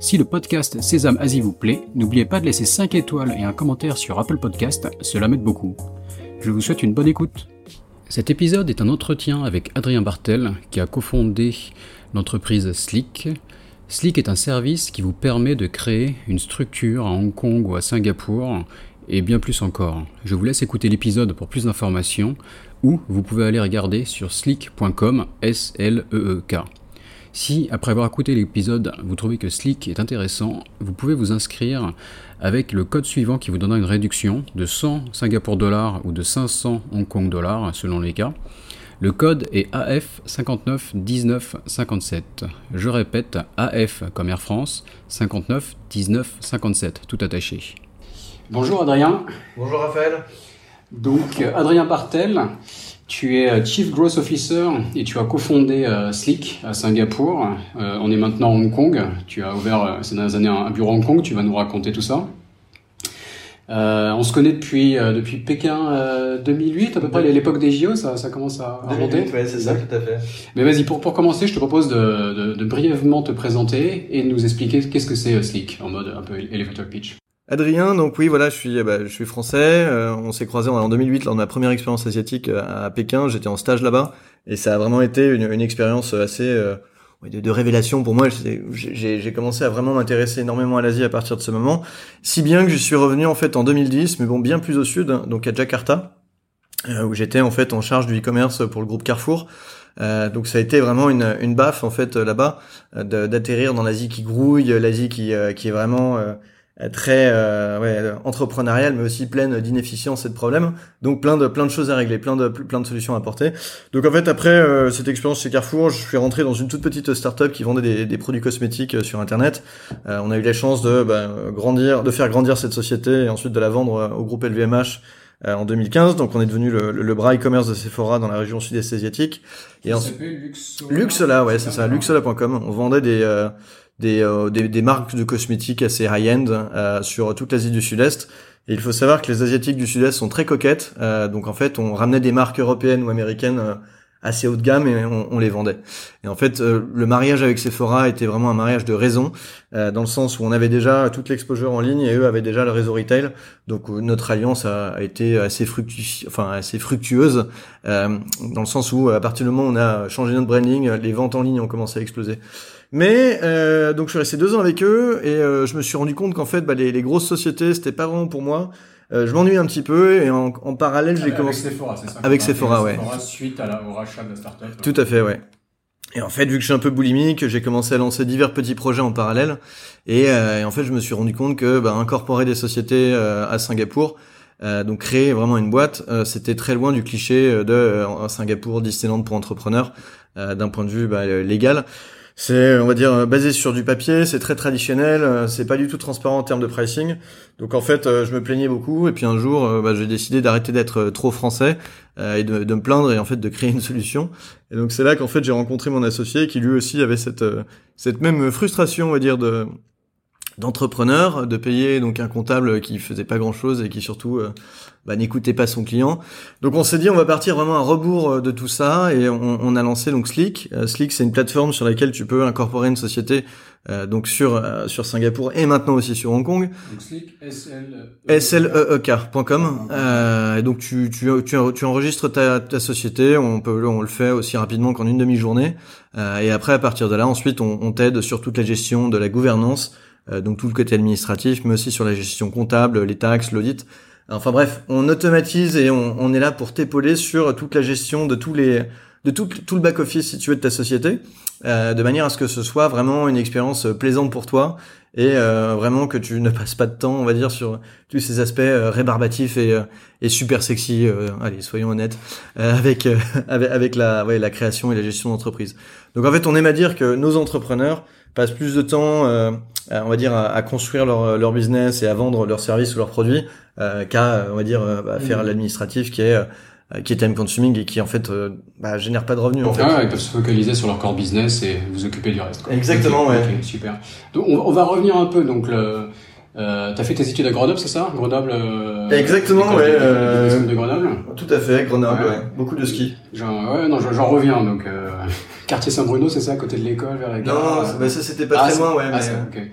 Si le podcast Sésame Asie vous plaît, n'oubliez pas de laisser 5 étoiles et un commentaire sur Apple Podcast, cela m'aide beaucoup. Je vous souhaite une bonne écoute. Cet épisode est un entretien avec Adrien Bartel, qui a cofondé l'entreprise Slick. Slick est un service qui vous permet de créer une structure à Hong Kong ou à Singapour, et bien plus encore. Je vous laisse écouter l'épisode pour plus d'informations, ou vous pouvez aller regarder sur slick.com, S-L-E-E-K. Si, après avoir écouté l'épisode, vous trouvez que Slick est intéressant, vous pouvez vous inscrire avec le code suivant qui vous donnera une réduction de 100 Singapour dollars ou de 500 Hong Kong dollars selon les cas. Le code est AF 59 19 57. Je répète, AF comme Air France 59 19 57, tout attaché. Bonjour Adrien. Bonjour Raphaël. Donc Adrien Bartel, tu es euh, Chief Growth Officer et tu as cofondé euh, Slick à Singapour. Euh, on est maintenant à Hong Kong. Tu as ouvert ces dernières années un bureau à Hong Kong. Tu vas nous raconter tout ça. on se connaît depuis depuis Pékin 2008 à peu près l'époque des JO. Ça, ça commence à, remonter. Oui, c'est ça, tout à fait. Mais vas-y pour pour commencer, je te propose de, de, de brièvement te présenter et de nous expliquer qu'est-ce que c'est Slick en mode un peu elevator pitch. Adrien, donc oui, voilà, je suis, bah, je suis français. Euh, on s'est croisé en 2008 lors de ma première expérience asiatique euh, à Pékin. J'étais en stage là-bas et ça a vraiment été une, une expérience assez euh, de, révélation pour moi. J'ai commencé à vraiment m'intéresser énormément à l'Asie à partir de ce moment, si bien que je suis revenu en fait en 2010, mais bon, bien plus au sud, donc à Jakarta, où j'étais en fait en charge du e-commerce pour le groupe Carrefour. Euh, donc ça a été vraiment une, une baffe en fait là-bas d'atterrir dans l'Asie qui grouille, l'Asie qui, qui est vraiment euh, très euh, ouais, entrepreneuriale mais aussi pleine d'inefficience et de problèmes. Donc plein de plein de choses à régler plein de plein de solutions à apporter. Donc en fait après euh, cette expérience chez Carrefour je suis rentré dans une toute petite startup qui vendait des, des produits cosmétiques euh, sur internet. On a eu la chance de bah, grandir de faire grandir cette société et ensuite de la vendre au groupe LVMH en 2015 donc on est devenu le, le, bras e-commerce de Sephora dans la région sud-est asiatique et ensuite Luxola, Luxola ouais c'est ça Luxola.com on vendait des euh, des, des, marques de cosmétiques assez high-end euh, sur toute l'Asie du Sud-Est. Et il faut savoir que les Asiatiques du Sud-Est sont très coquettes. Euh, donc en fait, on ramenait des marques européennes ou américaines assez haut de gamme et on, les vendait. Et en fait, le mariage avec Sephora était vraiment un mariage de raison, dans le sens où on avait déjà toute l'exposure en ligne et eux avaient déjà le réseau retail. Donc notre alliance a, été assez, enfin, assez fructueuse, dans le sens où à partir du moment où on a changé notre branding, les ventes en ligne ont commencé à exploser. Mais euh, donc je suis resté deux ans avec eux et euh, je me suis rendu compte qu'en fait bah, les, les, grosses sociétés c'était pas vraiment pour moi. Euh, je m'ennuie un petit peu et en, en parallèle j'ai commencé avec Sephora, c'est ça Avec Sephora, ouais. Sephora suite à la, au rachat de la startup. Tout à fait, ouais. Et en fait, vu que je suis un peu boulimique, j'ai commencé à lancer divers petits projets en parallèle. Et, euh, et en fait, je me suis rendu compte que bah, incorporer des sociétés euh, à Singapour, euh, donc créer vraiment une boîte, c'était très loin du cliché de Singapour, Disneyland pour entrepreneurs, d'un point de vue bah, légal. C'est, on va dire, basé sur du papier, c'est très traditionnel, euh, c'est pas du tout transparent en termes de pricing. Donc en fait, euh, je me plaignais beaucoup et puis un jour, euh, bah, j'ai décidé d'arrêter d'être trop français et de, de, me plaindre et en fait de créer une solution. Et donc c'est là qu'en fait j'ai rencontré mon associé qui lui aussi avait cette cette même frustration, on va dire, de d'entrepreneur, de payer donc un comptable qui faisait pas grand chose et qui surtout euh, bah, n'écoutait pas son client. Donc on s'est dit on va partir vraiment à rebours euh, de tout ça et on, on a lancé donc Slick. Euh, Slick c'est une plateforme sur laquelle tu peux incorporer une société donc sur sur Singapour et maintenant aussi sur Hong Kong. Donc Slick sleek.com. Euh, et donc tu, tu, tu, tu enregistres ta, ta, société, on peut on le fait aussi rapidement qu'en une demi-journée. et après à partir de là ensuite on, on t'aide sur toute la gestion de la gouvernance euh, donc tout le côté administratif, mais aussi sur la gestion comptable, les taxes, l'audit. Enfin bref, on automatise et on, on est là pour t'épauler sur toute la gestion de tous les de tout, tout le back office si tu veux de ta société, euh, de manière à ce que ce soit vraiment une expérience plaisante pour toi et euh, vraiment que tu ne passes pas de temps, on va dire, sur tous ces aspects euh, rébarbatifs et, euh, et super sexy. Euh, allez, soyons honnêtes, avec, avec, avec la, ouais, la création et la gestion d'entreprise. Donc en fait, on aime à dire que nos entrepreneurs passent plus de temps, on va dire, à, construire leur, leur business et à vendre leurs services ou leurs produits qu'à, on va dire, à faire mmh. l'administratif qui est euh, qui est time consuming et qui en fait euh, bah, génère pas de revenus. En fait. Ah, ils peuvent se focaliser sur leur core business et vous occuper du reste. Quoi. Exactement, ouais. super. Donc on, on, va revenir un peu. Donc le, euh, t'as fait tes études à Grenoble, c'est ça? Grenoble. Euh, Exactement, ouais. Euh, de Grenoble. Tout à fait, Grenoble, ouais. Beaucoup de ski. Genre, ouais, non, j'en reviens. Donc euh, quartier Saint-Bruno, c'est ça, à côté de l'école, vers la gare? Non, bah, ça c'était pas ah, très loin, ouais. Ah, mais...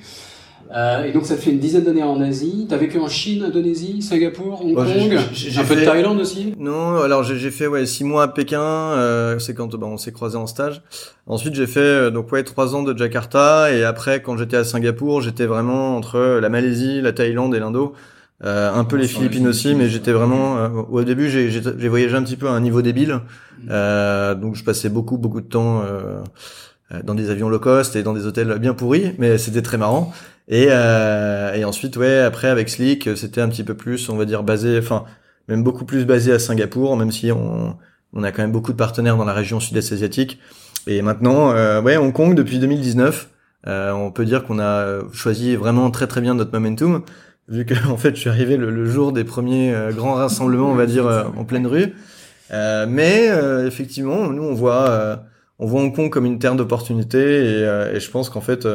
Euh, et donc ça te fait une dizaine d'années en Asie. T'as vécu en Chine, Indonésie, Singapour, Hong Kong, un peu de Thaïlande aussi. Non, alors j'ai fait ouais six mois à Pékin. Euh, c'est quand bah, on s'est croisés en stage. Ensuite j'ai fait euh, donc ouais trois ans de Jakarta et après quand j'étais à Singapour j'étais vraiment entre la Malaisie, la Thaïlande et l'Indo. Euh, un peu les Philippines aussi, mais j'étais vraiment. Euh, au début, j'ai voyagé un petit peu à un niveau débile, mm. euh, donc je passais beaucoup beaucoup de temps dans des avions low cost et dans des hôtels bien pourris, mais c'était très marrant. Et, euh, et ensuite, ouais, après avec Slick, c'était un petit peu plus, on va dire, basé, enfin, même beaucoup plus basé à Singapour, même si on, on a quand même beaucoup de partenaires dans la région sud-est asiatique. Et maintenant, euh, ouais, Hong Kong depuis 2019, euh, on peut dire qu'on a choisi vraiment très très bien notre momentum, vu que en fait, je suis arrivé le, jour des premiers euh, grands rassemblements, on va dire, euh, en pleine rue. Euh, mais effectivement, nous, on voit, on voit Hong Kong comme une terre d'opportunité, et, et, je pense qu'en fait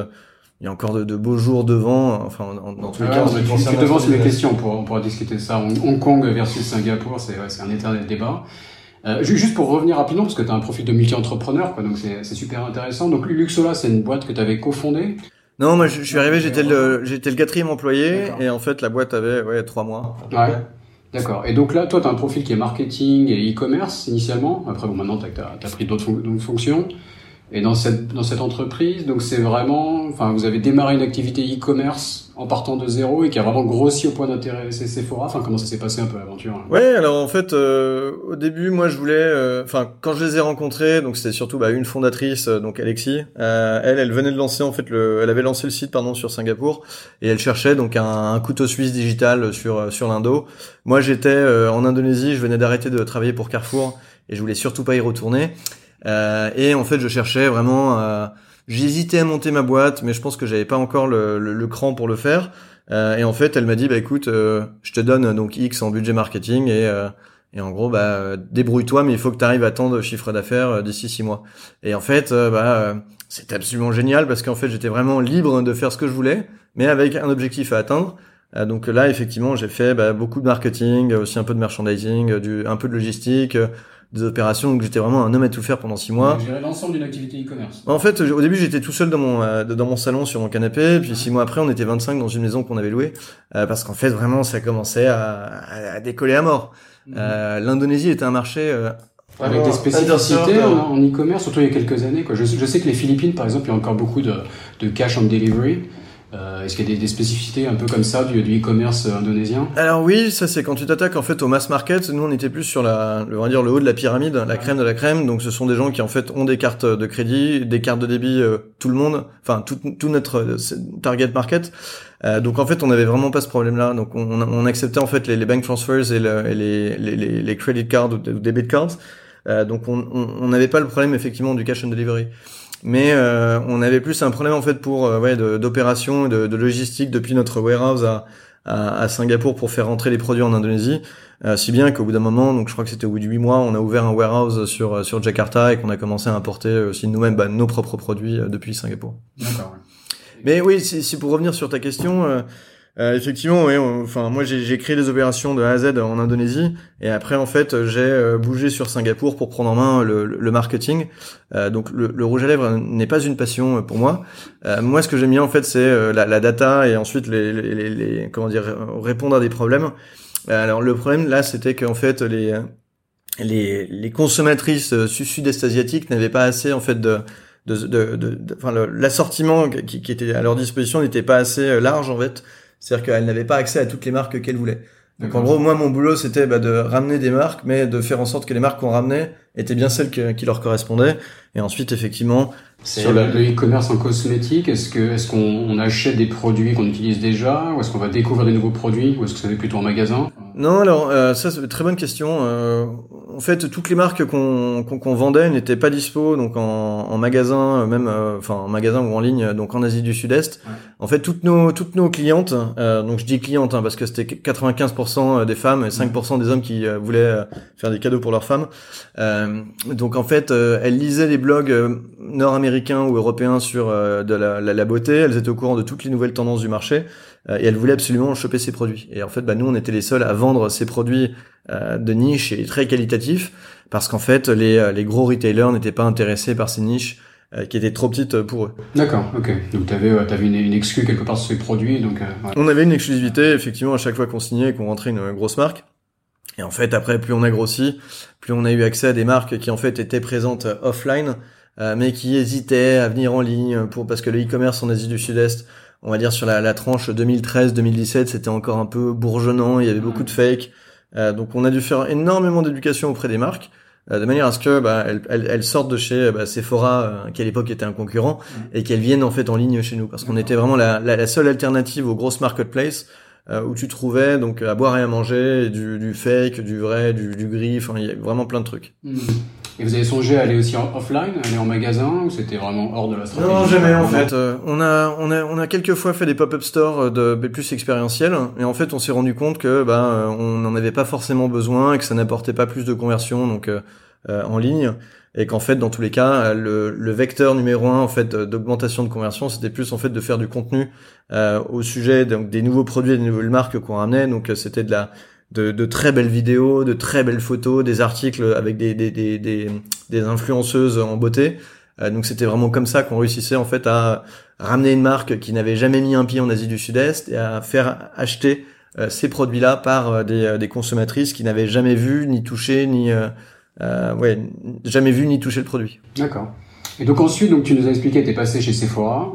il y a encore de, de, beaux jours devant. Enfin, dans tous les cas, tu, devant sur les questions pour on pourra discuter de ça. Hong Kong versus Singapour, c'est un éternel débat. Euh, juste pour revenir rapidement, parce que tu as un profil de multi-entrepreneur, quoi, donc c'est super intéressant. Donc Luxola, c'est une boîte que tu avais cofondée? Non, moi je, suis arrivé, j'étais le j'étais le quatrième employé et en fait la boîte avait ouais trois mois. Ouais. D'accord. Et donc là, toi, tu as un profil qui est marketing et e-commerce initialement. Après, bon, maintenant, tu as, as, pris d'autres fonctions. Et dans cette dans cette entreprise, donc c'est vraiment, enfin, vous avez démarré une activité e-commerce en partant de zéro et qui a vraiment grossi au point d'intéresser Sephora. Enfin, comment ça s'est passé un peu l'aventure hein? Ouais, alors en fait, euh, au début, moi, je voulais, euh, enfin, quand je les ai rencontrés, donc c'était surtout bah, une fondatrice, euh, donc Alexis. elle, elle venait de lancer en fait le, elle avait lancé le site pardon sur Singapour et elle cherchait donc un, un couteau suisse digital sur sur l'Indo. Moi, j'étais en Indonésie, je venais d'arrêter de travailler pour Carrefour et je voulais surtout pas y retourner. Euh, et en fait, je cherchais vraiment. Euh, J'hésitais à monter ma boîte, mais je pense que j'avais pas encore le, le, le, cran pour le faire. Euh, et en fait, elle m'a dit, bah écoute, euh, je te donne donc X en budget marketing et euh, et en gros, bah débrouille-toi, mais il faut que tu arrives à tant de chiffre d'affaires d'ici six mois. Et en fait, bah c'était absolument génial parce qu'en fait, j'étais vraiment libre de faire ce que je voulais, mais avec un objectif à atteindre. donc là, effectivement, j'ai fait bah, beaucoup de marketing, aussi un peu de merchandising, du, un peu de logistique, des opérations, donc j'étais vraiment un homme à tout faire pendant six mois. Gérer l'ensemble d'une activité e-commerce. En fait, au début, j'étais tout seul dans mon euh, dans mon salon sur mon canapé, puis six mois après, on était 25 dans une maison qu'on avait louée, euh, parce qu'en fait, vraiment, ça commençait à, à, décoller à mort. Mhm. Euh, L'Indonésie était un marché avec des spécificités en e-commerce, surtout il y a quelques années. Quoi. Je, je, sais que les Philippines, par exemple, il y a encore beaucoup de, de cash on delivery. Euh, Est-ce qu'il y a des, des, spécificités un peu comme ça du e-commerce euh, indonésien? Alors oui, ça c'est quand tu t'attaques en fait au mass market. Nous on était plus sur la, le, on va dire le haut de la pyramide, la crème de la crème. Donc ce sont des gens qui en fait ont des cartes de crédit, des cartes de débit, euh, tout le monde, enfin tout, tout notre euh, target market. Euh, donc en fait on avait vraiment pas ce problème-là. Donc on, on, acceptait en fait les, les bank transfers et, le, et les, les, les, credit cards ou debit cards. donc on n'avait pas le problème effectivement du cash on delivery mais euh, on avait plus un problème en fait pour euh, ouais, d'opération de, de, logistique depuis notre warehouse à, à, à, Singapour pour faire rentrer les produits en Indonésie, euh, si bien qu'au bout d'un moment, donc je crois que c'était au bout de huit mois, on a ouvert un warehouse sur sur Jakarta et qu'on a commencé à importer aussi nous-mêmes bah, nos propres produits depuis Singapour. D'accord. Mais oui, si, si, pour revenir sur ta question, euh, effectivement, oui. Enfin, moi, j'ai créé des opérations de A à Z en Indonésie, et après, en fait, j'ai euh, bougé sur Singapour pour prendre en main le, le marketing. Euh, donc, le, le, rouge à lèvres n'est pas une passion pour moi. Euh, moi, ce que j'aime bien, en fait, c'est la, la, data et ensuite les, les, les, comment dire répondre à des problèmes. alors, le problème là, c'était qu'en fait, les les, les consommatrices sud-est asiatiques n'avaient pas assez en fait de de, de, de, enfin l'assortiment qui, qui, était à leur disposition n'était pas assez large en fait c'est-à-dire qu'elle n'avait pas accès à toutes les marques qu'elle voulait. Donc en gros, moi, mon boulot, c'était bah, de ramener des marques, mais de faire en sorte que les marques qu'on ramenait étaient bien celles qui leur correspondaient. Et ensuite, effectivement, sur le e-commerce en cosmétique, est-ce que est-ce qu'on achète des produits qu'on utilise déjà, ou est-ce qu'on va découvrir des nouveaux produits, ou est-ce que c'est plutôt en magasin? Non, alors euh, ça c'est une très bonne question. Euh, en fait, toutes les marques qu'on qu'on vendait n'étaient pas dispo, donc en, en magasin, même, enfin en magasin ou en ligne, donc en Asie du Sud-Est. En fait, toutes nos toutes nos clientes, donc je dis clientes hein, parce que c'était 95% des femmes et 5% des hommes qui voulaient faire des cadeaux pour leurs femmes. donc en fait, elles lisaient les blogs nord-américains ou européens sur de la, la, la beauté. Elles étaient au courant de toutes les nouvelles tendances du marché. Euh, et elle voulait absolument choper ses produits. Et en fait, bah, nous, on était les seuls à vendre ces produits euh, de niche et très qualitatifs, parce qu'en fait, les, euh, les gros retailers n'étaient pas intéressés par ces niches qui étaient trop petites pour eux. D'accord, ok. Donc tu avais, avais une, une, exclue quelque part sur ces produits. Donc, On avait une exclusivité, effectivement, à chaque fois qu'on signait et qu'on rentrait une grosse marque. Et en fait, après, plus on a grossi, plus on a eu accès à des marques qui en fait étaient présentes offline, mais qui hésitaient à venir en ligne pour parce que le e-commerce en Asie du Sud-Est on va dire sur la, la tranche 2013-2017, c'était encore un peu bourgeonnant, il y avait beaucoup de fake. Euh, donc on a dû faire énormément d'éducation auprès des marques, euh, de manière à ce que bah, elles, elles, sortent de chez bah, Sephora, euh, qui à l'époque était un concurrent, et qu'elles viennent en fait en ligne chez nous, parce qu'on était vraiment la, la, seule alternative aux grosses marketplaces où tu trouvais donc à boire et à manger, du, du fake, du vrai, du, du gris, enfin il y a vraiment plein de trucs. Mmh. Et vous avez songé à aller aussi en offline, aller en magasin, ou c'était vraiment hors de la stratégie Non, jamais en fait. Euh, on a, on a, on a quelques fois fait des pop-up stores euh, de plus expérientiels, et en fait, on s'est rendu compte que ben, euh, on n'en avait pas forcément besoin et que ça n'apportait pas plus de conversion, donc en ligne, et qu'en fait, dans tous les cas, le, le vecteur numéro un en fait d'augmentation de conversion, c'était plus en fait de faire du contenu au sujet donc des nouveaux produits, des nouvelles marques qu'on ramenait. Donc c'était de la de, de, très belles vidéos, de très belles photos, des articles avec des, des, des, des, influenceuses en beauté. Euh, donc c'était vraiment comme ça qu'on réussissait en fait à ramener une marque qui n'avait jamais mis un pied en Asie du Sud-Est et à faire acheter euh, ces produits-là par euh, des, des, consommatrices qui n'avaient jamais vu, ni touché, ni ouais, jamais vu ni touché le produit. D'accord. Et donc ensuite, donc tu nous as expliqué, tu passé chez Sephora.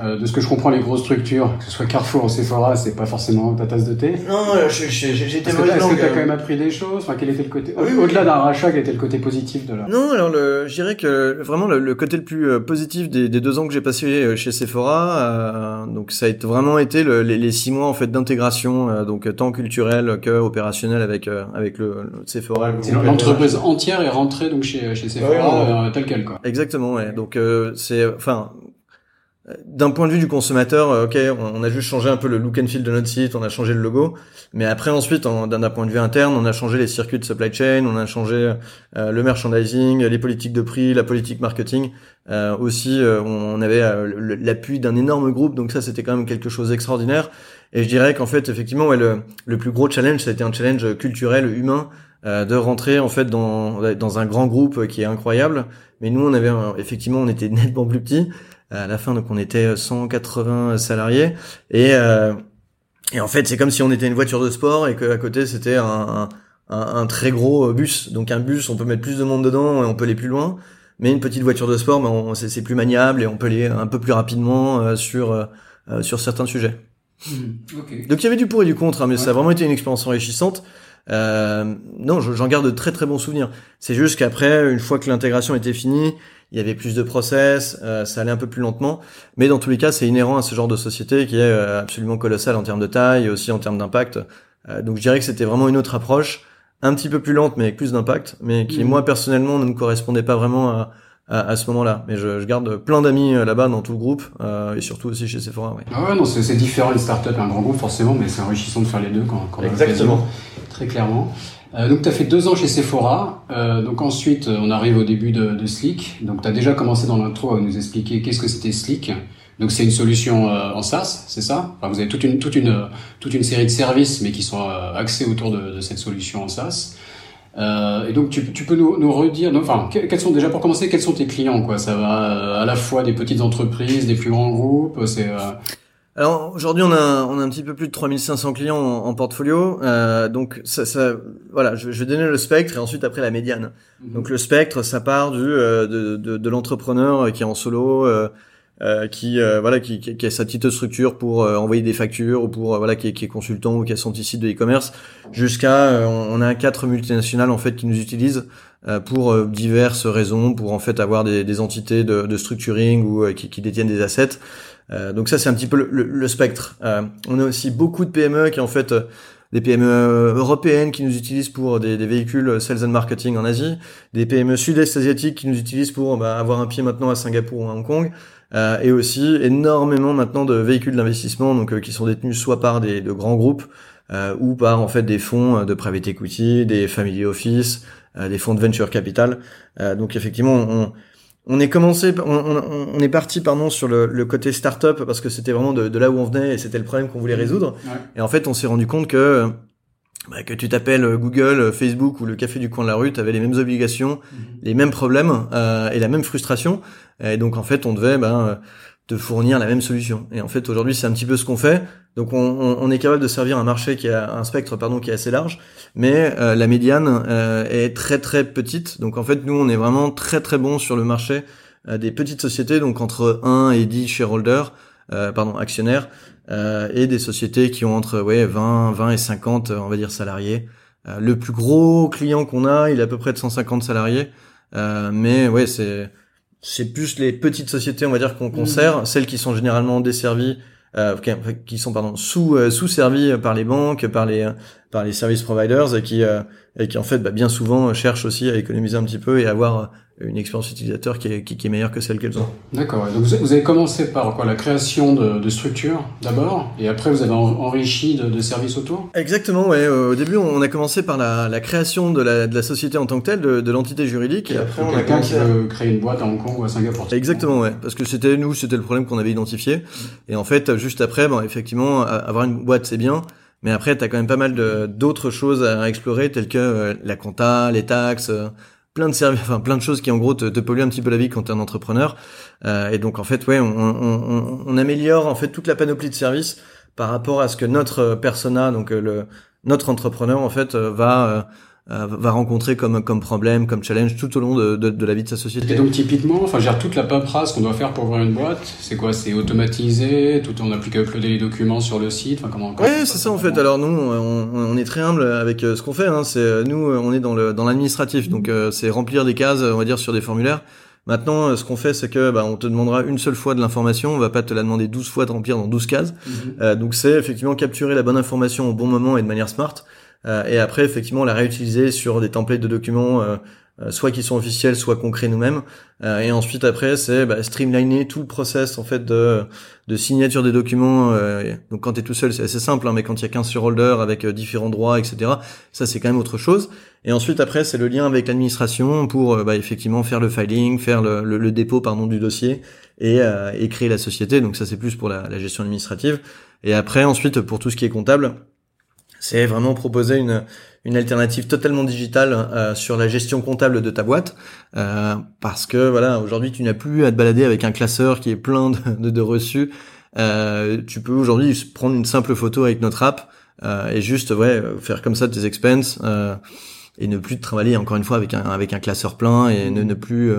Euh, de ce que je comprends, les grosses structures, que ce soit Carrefour ou Sephora, c'est pas forcément ta tasse de thé. Non, euh, j'étais Est-ce que tu as quand même appris des choses? Enfin, quel était le côté au-delà d'un rachat, quel était le côté positif de la Non, alors le, je dirais que vraiment le, côté le plus euh, positif des, des deux ans que j'ai passé chez Sephora, euh, donc ça a été, vraiment été le, les, les, six mois en fait d'intégration, donc tant culturel que opérationnel avec avec le, le Sephora. L'entreprise entière est rentrée donc chez chez Sephora ouais, tel quel quoi. Exactement, ouais. Donc c'est, enfin d'un point de vue du consommateur, euh, ok, on a juste changé un peu le look and feel de notre site, on a changé le logo, mais après ensuite, d'un point de vue interne, on a changé les circuits de supply chain, on a changé euh, le merchandising, les politiques de prix, la politique marketing. Euh, aussi, on avait l'appui d'un énorme groupe, donc ça c'était quand même quelque chose d'extraordinaire. Et je dirais qu'en fait, effectivement, ouais, le, plus gros challenge, ça a été un challenge culturel, humain, de rentrer en fait dans, dans un grand groupe qui est incroyable. Mais nous, on avait effectivement, on était nettement plus petits à la fin, donc on était 180 salariés et euh, et en fait, c'est comme si on était une voiture de sport et qu'à côté c'était un, un, un, très gros bus. Donc un bus, on peut mettre plus de monde dedans et on peut aller plus loin. Mais une petite voiture de sport, ben, c'est plus maniable et on peut aller un peu plus rapidement euh, sur euh, sur certains sujets. Mmh, donc il y avait du pour et du contre, hein, mais ça a vraiment été une expérience enrichissante. Euh, non, j'en garde de très très bons souvenirs. C'est juste qu'après, une fois que l'intégration était finie, il y avait plus de process, euh, ça allait un peu plus lentement, mais dans tous les cas, c'est inhérent à ce genre de société qui est euh, absolument colossal en termes de taille et aussi en termes d'impact. Euh, donc je dirais que c'était vraiment une autre approche, un petit peu plus lente mais avec plus d'impact, mais qui mmh. moi personnellement ne me correspondait pas vraiment à, à, ce moment-là. Mais je, je garde plein d'amis là-bas dans tout le groupe et surtout aussi chez Sephora. Ouais. Ah ouais, non, c'est différent les startups et un grand groupe forcément, mais c'est enrichissant de faire les deux quand, quand Exactement. très clairement. Euh, donc tu as fait deux ans chez Sephora, euh, donc ensuite euh, on arrive au début de, de Slick. Donc tu as déjà commencé dans l'intro à nous expliquer qu'est-ce que c'était Slick. Donc c'est une solution euh, en SaaS, c'est ça? Enfin, Vous avez toute une, toute, une, toute une série de services mais qui sont axés autour de, de, cette solution en SaaS. et donc tu, tu peux nous, nous redire, enfin quels sont déjà pour commencer, quels sont tes clients quoi? Ça va à la fois des petites entreprises, des plus grands groupes, c'est alors aujourd'hui on a on a un petit peu plus de 3500 clients en, portfolio, euh, donc ça, ça voilà, je, je, vais donner le spectre et ensuite après la médiane. Mhm. Donc le spectre, ça part du euh, de, de, de l'entrepreneur qui est en solo, euh, euh qui euh, voilà qui, qui, a sa petite structure pour euh, envoyer des factures ou pour voilà qui est, qui est, consultant ou qui a son petit site de e-commerce, jusqu'à on, a quatre multinationales en fait qui nous utilisent pour diverses raisons, pour en fait avoir des, des entités de, de structuring ou qui, qui détiennent des assets. Euh, donc ça c'est un petit peu le, le, spectre. Euh, on a aussi beaucoup de PME qui en fait des PME européennes qui nous utilisent pour des, des, véhicules sales and marketing en Asie, des PME sud-est asiatiques qui nous utilisent pour bah, avoir un pied maintenant à Singapour ou à Hong Kong, euh, et aussi énormément maintenant de véhicules d'investissement donc euh, qui sont détenus soit par des de grands groupes euh, ou par en fait des fonds de private equity, des family office, des fonds de venture capital. donc effectivement, on, on est commencé, on, on, est parti pardon sur le, le côté startup parce que c'était vraiment de, de, là où on venait et c'était le problème qu'on voulait résoudre. Et en fait, on s'est rendu compte que bah, que tu t'appelles Google, Facebook ou le café du coin de la rue, tu avais les mêmes obligations, mmh. les mêmes problèmes euh, et la même frustration. Et donc en fait, on devait ben, te fournir la même solution. Et en fait, aujourd'hui, c'est un petit peu ce qu'on fait. Donc on, on, est capable de servir un marché qui a un spectre pardon qui est assez large, mais euh, la médiane euh, est très très petite. Donc en fait, nous, on est vraiment très très bon sur le marché euh, des petites sociétés, donc entre 1 et 10 shareholders, pardon actionnaires, et des sociétés qui ont entre ouais 20 20 et 50 on va dire salariés. le plus gros client qu'on a, il est à peu près de 150 salariés, mais ouais c'est c'est plus les petites sociétés, on va dire, qu'on conserve, mmh. celles qui sont généralement desservies, euh, qui sont pardon sous euh, sous servies par les banques, par les par les service providers, et qui euh, et qui en fait bah, bien souvent cherchent aussi à économiser un petit peu et avoir une expérience utilisateur qui est, qui, est meilleure que celle qu'elles ont. D'accord. Donc vous avez commencé par quoi La création de, de structures d'abord, et après vous avez enrichi de, de, services autour? Exactement. Ouais. Au début, on a commencé par la, la création de la, de la, société en tant que telle, de, de l'entité juridique. Et, après, on a qui veut créer une boîte à Hong Kong ou à Singapour. Exactement. Ouais. Parce que c'était nous, c'était le problème qu'on avait identifié. Et en fait, juste après, bon, effectivement, avoir une boîte, c'est bien. Mais après, tu as quand même pas mal d'autres choses à explorer, telles que euh, la compta, les taxes, euh, plein de services, enfin plein de choses qui en gros te, te polluent un petit peu la vie quand tu es un entrepreneur. Euh, et donc en fait, ouais, on, on, on, améliore en fait toute la panoplie de services par rapport à ce que notre persona, donc le notre entrepreneur en fait va euh, va rencontrer comme comme problème, comme challenge tout au long de, de, de la vie de sa société. Et donc typiquement, enfin, gère toute la paperasse qu'on doit faire pour ouvrir une boîte. C'est quoi? C'est automatisé Tout on n'a plus qu'à uploader les documents sur le site? Enfin, comment Ouais, c'est ça en fait. Alors nous, on, on, est très humble avec euh, ce qu'on fait. Hein. C'est euh, nous, on est dans le dans l'administratif, donc c'est remplir des cases, on va dire, sur des formulaires. Maintenant, ce qu'on fait, c'est que bah, on te demandera une seule fois de l'information, on va pas te la demander 12 fois de remplir dans 12 cases. Mhm. donc c'est effectivement capturer la bonne information au bon moment et de manière smart. Euh, et après, effectivement, la réutiliser sur des templates de documents, euh, euh, soit qui sont officiels, soit crée nous-mêmes. et ensuite, après, c'est bah, streamliner tout le process en fait de, de signature des documents. donc, quand tu es tout seul, c'est assez simple, hein, mais quand il y a 15 shareholders avec différents droits, etc., ça c'est quand même autre chose. Et ensuite, après, c'est le lien avec l'administration pour bah, effectivement faire le filing, faire le, le, dépôt pardon du dossier et, et créer la société. Donc ça, c'est plus pour la, la gestion administrative. Et après, ensuite, pour tout ce qui est comptable c'est vraiment proposer une, une alternative totalement digitale euh, sur la gestion comptable de ta boîte, euh, parce que voilà, aujourd'hui tu n'as plus à te balader avec un classeur qui est plein de, de, reçus. Euh, tu peux aujourd'hui prendre une simple photo avec notre app et juste ouais faire comme ça tes expenses et ne plus travailler encore une fois avec un avec un classeur plein et ne, ne plus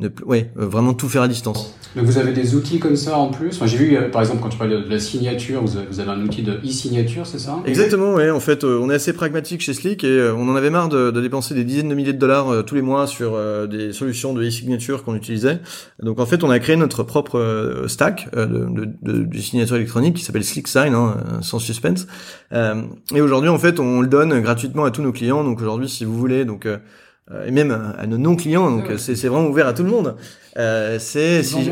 ne, ouais, euh, vraiment tout faire à distance. Donc vous avez des outils comme ça en plus? Enfin, j'ai vu euh, par exemple quand tu parlais de la signature, vous avez, vous avez un outil de e-signature, c'est ça? Exactement, ouais. En fait, euh, on est assez pragmatique chez Slick et on en avait marre de, de dépenser des dizaines de milliers de dollars tous les mois sur des solutions de e-signature qu'on utilisait. Donc en fait, on a créé notre propre stack de, de, de, signature électronique qui s'appelle Slick Sign, hein, sans suspense. et aujourd'hui, en fait, on le donne gratuitement à tous nos clients. Donc aujourd'hui, si vous voulez, donc euh, et même à nos non-clients, donc ah c'est vraiment ouvert à tout le monde. Euh, c'est si,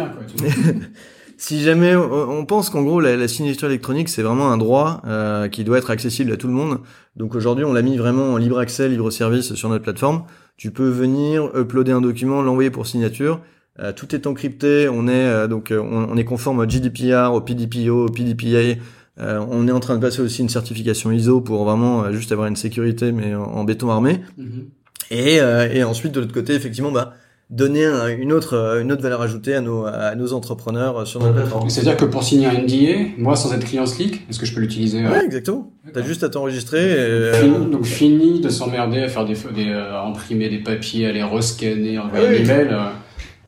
si jamais on pense qu'en gros la, signature électronique c'est vraiment un droit euh, qui doit être accessible à tout le monde. Donc aujourd'hui on l'a mis vraiment en libre accès, libre service sur notre plateforme. Tu peux venir uploader un document, l'envoyer pour signature. Euh, tout est encrypté. On est euh, donc on, est conforme au GDPR, au PDPO, au PDPA. on est en train de passer aussi une certification ISO pour vraiment juste avoir une sécurité mais en, béton armé. Mm-hmm. Et, euh, et ensuite, de l'autre côté, effectivement, bah, donner une autre une autre valeur ajoutée à nos à nos entrepreneurs sur notre plateforme. C'est-à-dire que pour signer un NDA, moi sans être client Slick, est-ce que je peux l'utiliser euh Ouais, exactement. T'as juste à t'enregistrer. Euh, donc fini de s'emmerder à faire des, des à imprimer des papiers, à les rescanner, envoyer un email.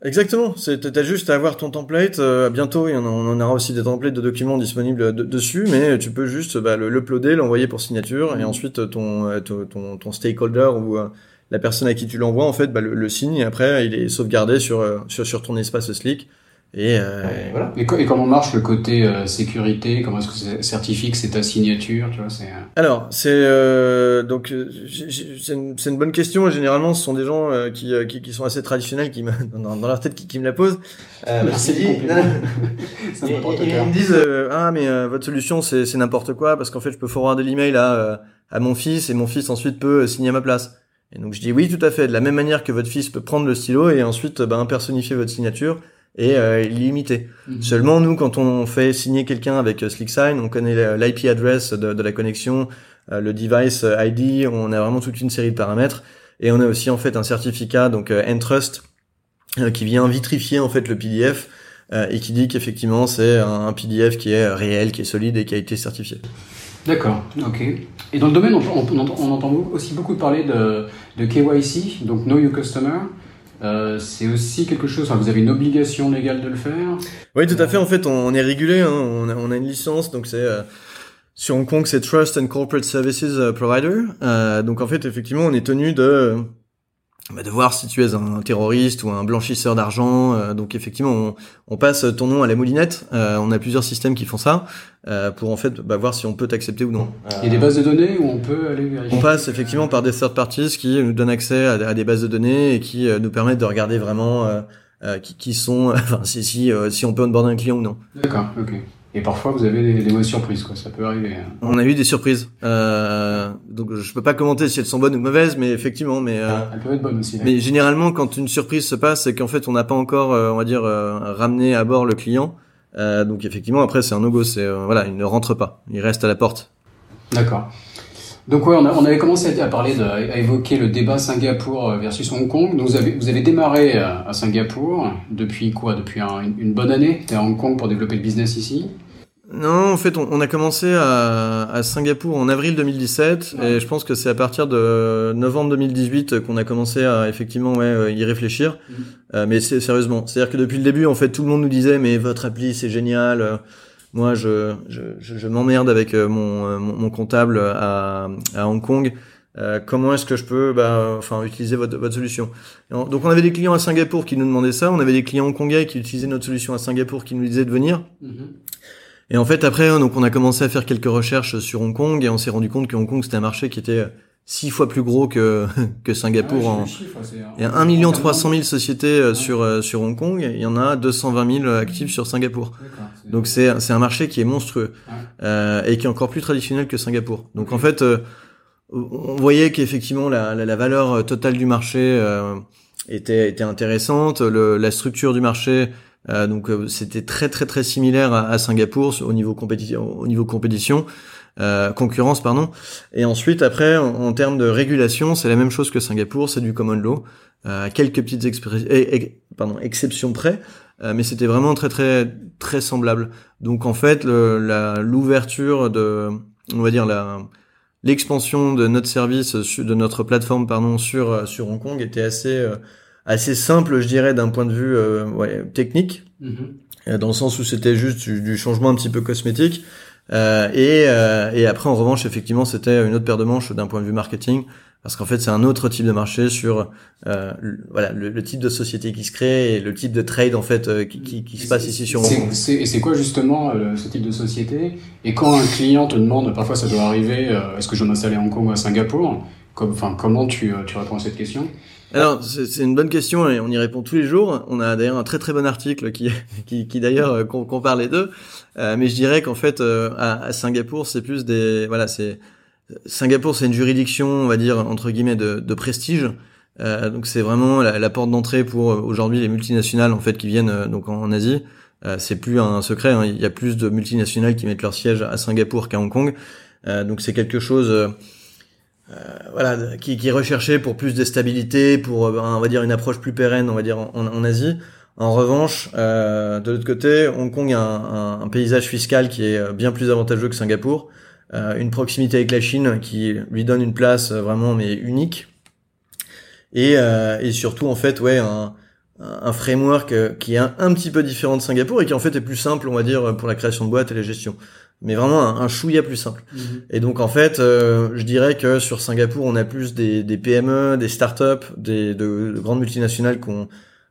Exactement. C'est t'as juste à avoir ton template. bientôt, on en aura aussi des templates de documents disponibles dessus, mais tu peux juste bah, l'uploader, l'envoyer pour signature, et mmh. ensuite ton ton, ton stakeholder ou la personne à qui tu l'envoies, en fait, bah, le, signe et après, il est sauvegardé sur, euh, sur, sur ton espace Slick. Et, euh, voilà. Et, et, comment marche le côté euh, sécurité? Comment est-ce que ça certifie que c'est ta signature Tu vois, c'est. Euh, Alors, c'est euh, donc c'est une, une, bonne question. Généralement, ce sont des gens qui, qui, qui sont assez traditionnels, qui me, dans, dans leur tête, qui, qui me la posent. Merci. Dit, ils, ils, me disent ah mais votre solution c'est c'est n'importe quoi parce qu'en fait je peux forwarder l'email à à mon fils et mon fils ensuite peut signer à ma place. Et donc je dis oui tout à fait. De la même manière que votre fils peut prendre le stylo et ensuite ben, personnifier votre signature et euh, limité. Mhm. Seulement, nous, quand on fait signer quelqu'un avec euh, SlickSign, on connaît l'IP address de, de, la connexion, euh, le device euh, ID, on a vraiment toute une série de paramètres. Et on a aussi en fait un certificat, donc Entrust, qui vient vitrifier en fait le PDF et qui dit qu'effectivement c'est un, PDF qui est réel, qui est solide et qui a été certifié. D'accord, ok. Et dans le domaine, on, on, on entend aussi beaucoup parler de, de KYC, donc Know Your Customer. Euh, c'est aussi quelque chose, enfin, vous avez une obligation légale de le faire Oui, tout à fait. En fait, on, est régulé, hein. on, a, on, a, une licence, donc c'est euh, sur Hong Kong, c'est Trust and Corporate Services euh, Provider. Euh, donc en fait, effectivement, on est tenu de bah, de voir si tu es un terroriste ou un blanchisseur d'argent. Euh, donc effectivement, on, on, passe ton nom à la moulinette. Euh, on a plusieurs systèmes qui font ça euh, pour en fait bah, voir si on peut t'accepter ou non. Il y a des bases de données où on peut aller vérifier. On passe effectivement par des third parties qui nous donnent accès à, des bases de données et qui nous permettent de regarder vraiment qui, qui, sont, enfin si si si on peut onboarder un client ou non. D'accord, ok. Et parfois, vous avez des, des mauvaises surprises, quoi. Ça peut arriver. Hein. On a eu des surprises. Euh, donc, je peux pas commenter si elles sont bonnes ou mauvaises, mais effectivement, mais. Euh, elles peuvent être bonnes aussi. Mais généralement, quand une surprise se passe, c'est qu'en fait, on n'a pas encore, euh, on va dire, euh, ramené à bord le client. Euh, donc, effectivement, après, c'est un no-go. C'est voilà, il ne rentre pas. Il reste à la porte. D'accord. Donc ouais, on, on, avait commencé à parler, de, à évoquer le débat Singapour versus Hong Kong. Donc vous avez, vous avez démarré à Singapour depuis quoi? Depuis une bonne année. Tu es à Hong Kong pour développer le business ici? Non, en fait, on, a commencé à, à, Singapour en avril 2017 et je pense que c'est à partir de novembre 2018 qu'on a commencé à effectivement ouais, euh, y réfléchir. Mm. Euh, mais c'est sérieusement, c'est-à-dire que depuis le début, en fait, tout le monde nous disait mais votre appli c'est génial. Euh, moi, je je, je, m'emmerde avec mon, mon, comptable à, à Hong Kong. comment est-ce que je peux bah, enfin utiliser votre, votre solution? Donc on avait des clients à Singapour qui nous demandaient ça, on avait des clients hongkongais qui utilisaient notre solution à Singapour qui nous disaient de venir. Mm-hmm. Et en fait, après, hein, donc on a commencé à faire quelques recherches sur Hong Kong et on s'est rendu compte que Hong Kong c'était un marché qui était six fois plus gros que que Singapour. en... il y a 1 million 300 000 sociétés euh, sur euh, sur Hong Kong. il y en a 220 000 actifs sur Singapour. Donc c'est c'est un marché qui est monstrueux euh, et qui est encore plus traditionnel que Singapour. Donc en fait, euh, on voyait qu'effectivement la, la, la, valeur totale du marché était était intéressante. Le, la structure du marché euh, donc euh, c'était très très très similaire à, Singapour au niveau compétition, au niveau compétition, euh, concurrence pardon. Et ensuite après en, termes de régulation, c'est la même chose que Singapour, c'est du common law, euh, quelques petites pardon, exceptions près, euh, mais c'était vraiment très très très semblable. Donc en fait l'ouverture de, on va dire la l'expansion de notre service, de notre plateforme pardon sur sur Hong Kong était assez assez simple, je dirais, d'un point de vue euh, ouais, technique, mhm. euh, dans le sens où c'était juste du, changement un petit peu cosmétique. Euh, et, euh, et après, en revanche, effectivement, c'était une autre paire de manches d'un point de vue marketing, parce qu'en fait, c'est un autre type de marché sur euh, voilà le, type de société qui se crée et le type de trade en fait qui, qui, qui se passe ici sur Hong Kong. Et c'est quoi justement ce type de société? Et quand un client te demande, parfois ça doit arriver, est-ce que je veux m'installer à Hong Kong ou à Singapour? Comme, enfin, comment tu, tu réponds à cette question? Alors, c'est une bonne question et on y répond tous les jours. On a d'ailleurs un très très bon article qui, qui, qui d'ailleurs euh, compare les deux. Euh, mais je dirais qu'en fait, euh, à, Singapour, c'est plus des... Voilà, c'est... Singapour, c'est une juridiction, on va dire, entre guillemets, de, de prestige. Euh, donc c'est vraiment la, porte d'entrée pour aujourd'hui les multinationales en fait qui viennent donc en, Asie. c'est plus un secret, hein. il y a plus de multinationales qui mettent leur siège à Singapour qu'à Hong Kong. donc c'est quelque chose euh, voilà, qui, qui, est recherché pour plus de stabilité, pour euh, on va dire une approche plus pérenne, on va dire en, en Asie. En revanche, euh, de l'autre côté, Hong Kong a un, un, paysage fiscal qui est bien plus avantageux que Singapour, euh, une proximité avec la Chine qui lui donne une place vraiment mais unique, et, euh, et surtout en fait ouais un, un framework qui est un, un, petit peu différent de Singapour et qui en fait est plus simple on va dire pour la création de boîtes et la gestion mais vraiment un, un chouïa plus simple. Mhm. Et donc en fait, euh, je dirais que sur Singapour, on a plus des, des PME, des startups, des de, de grandes multinationales qu'on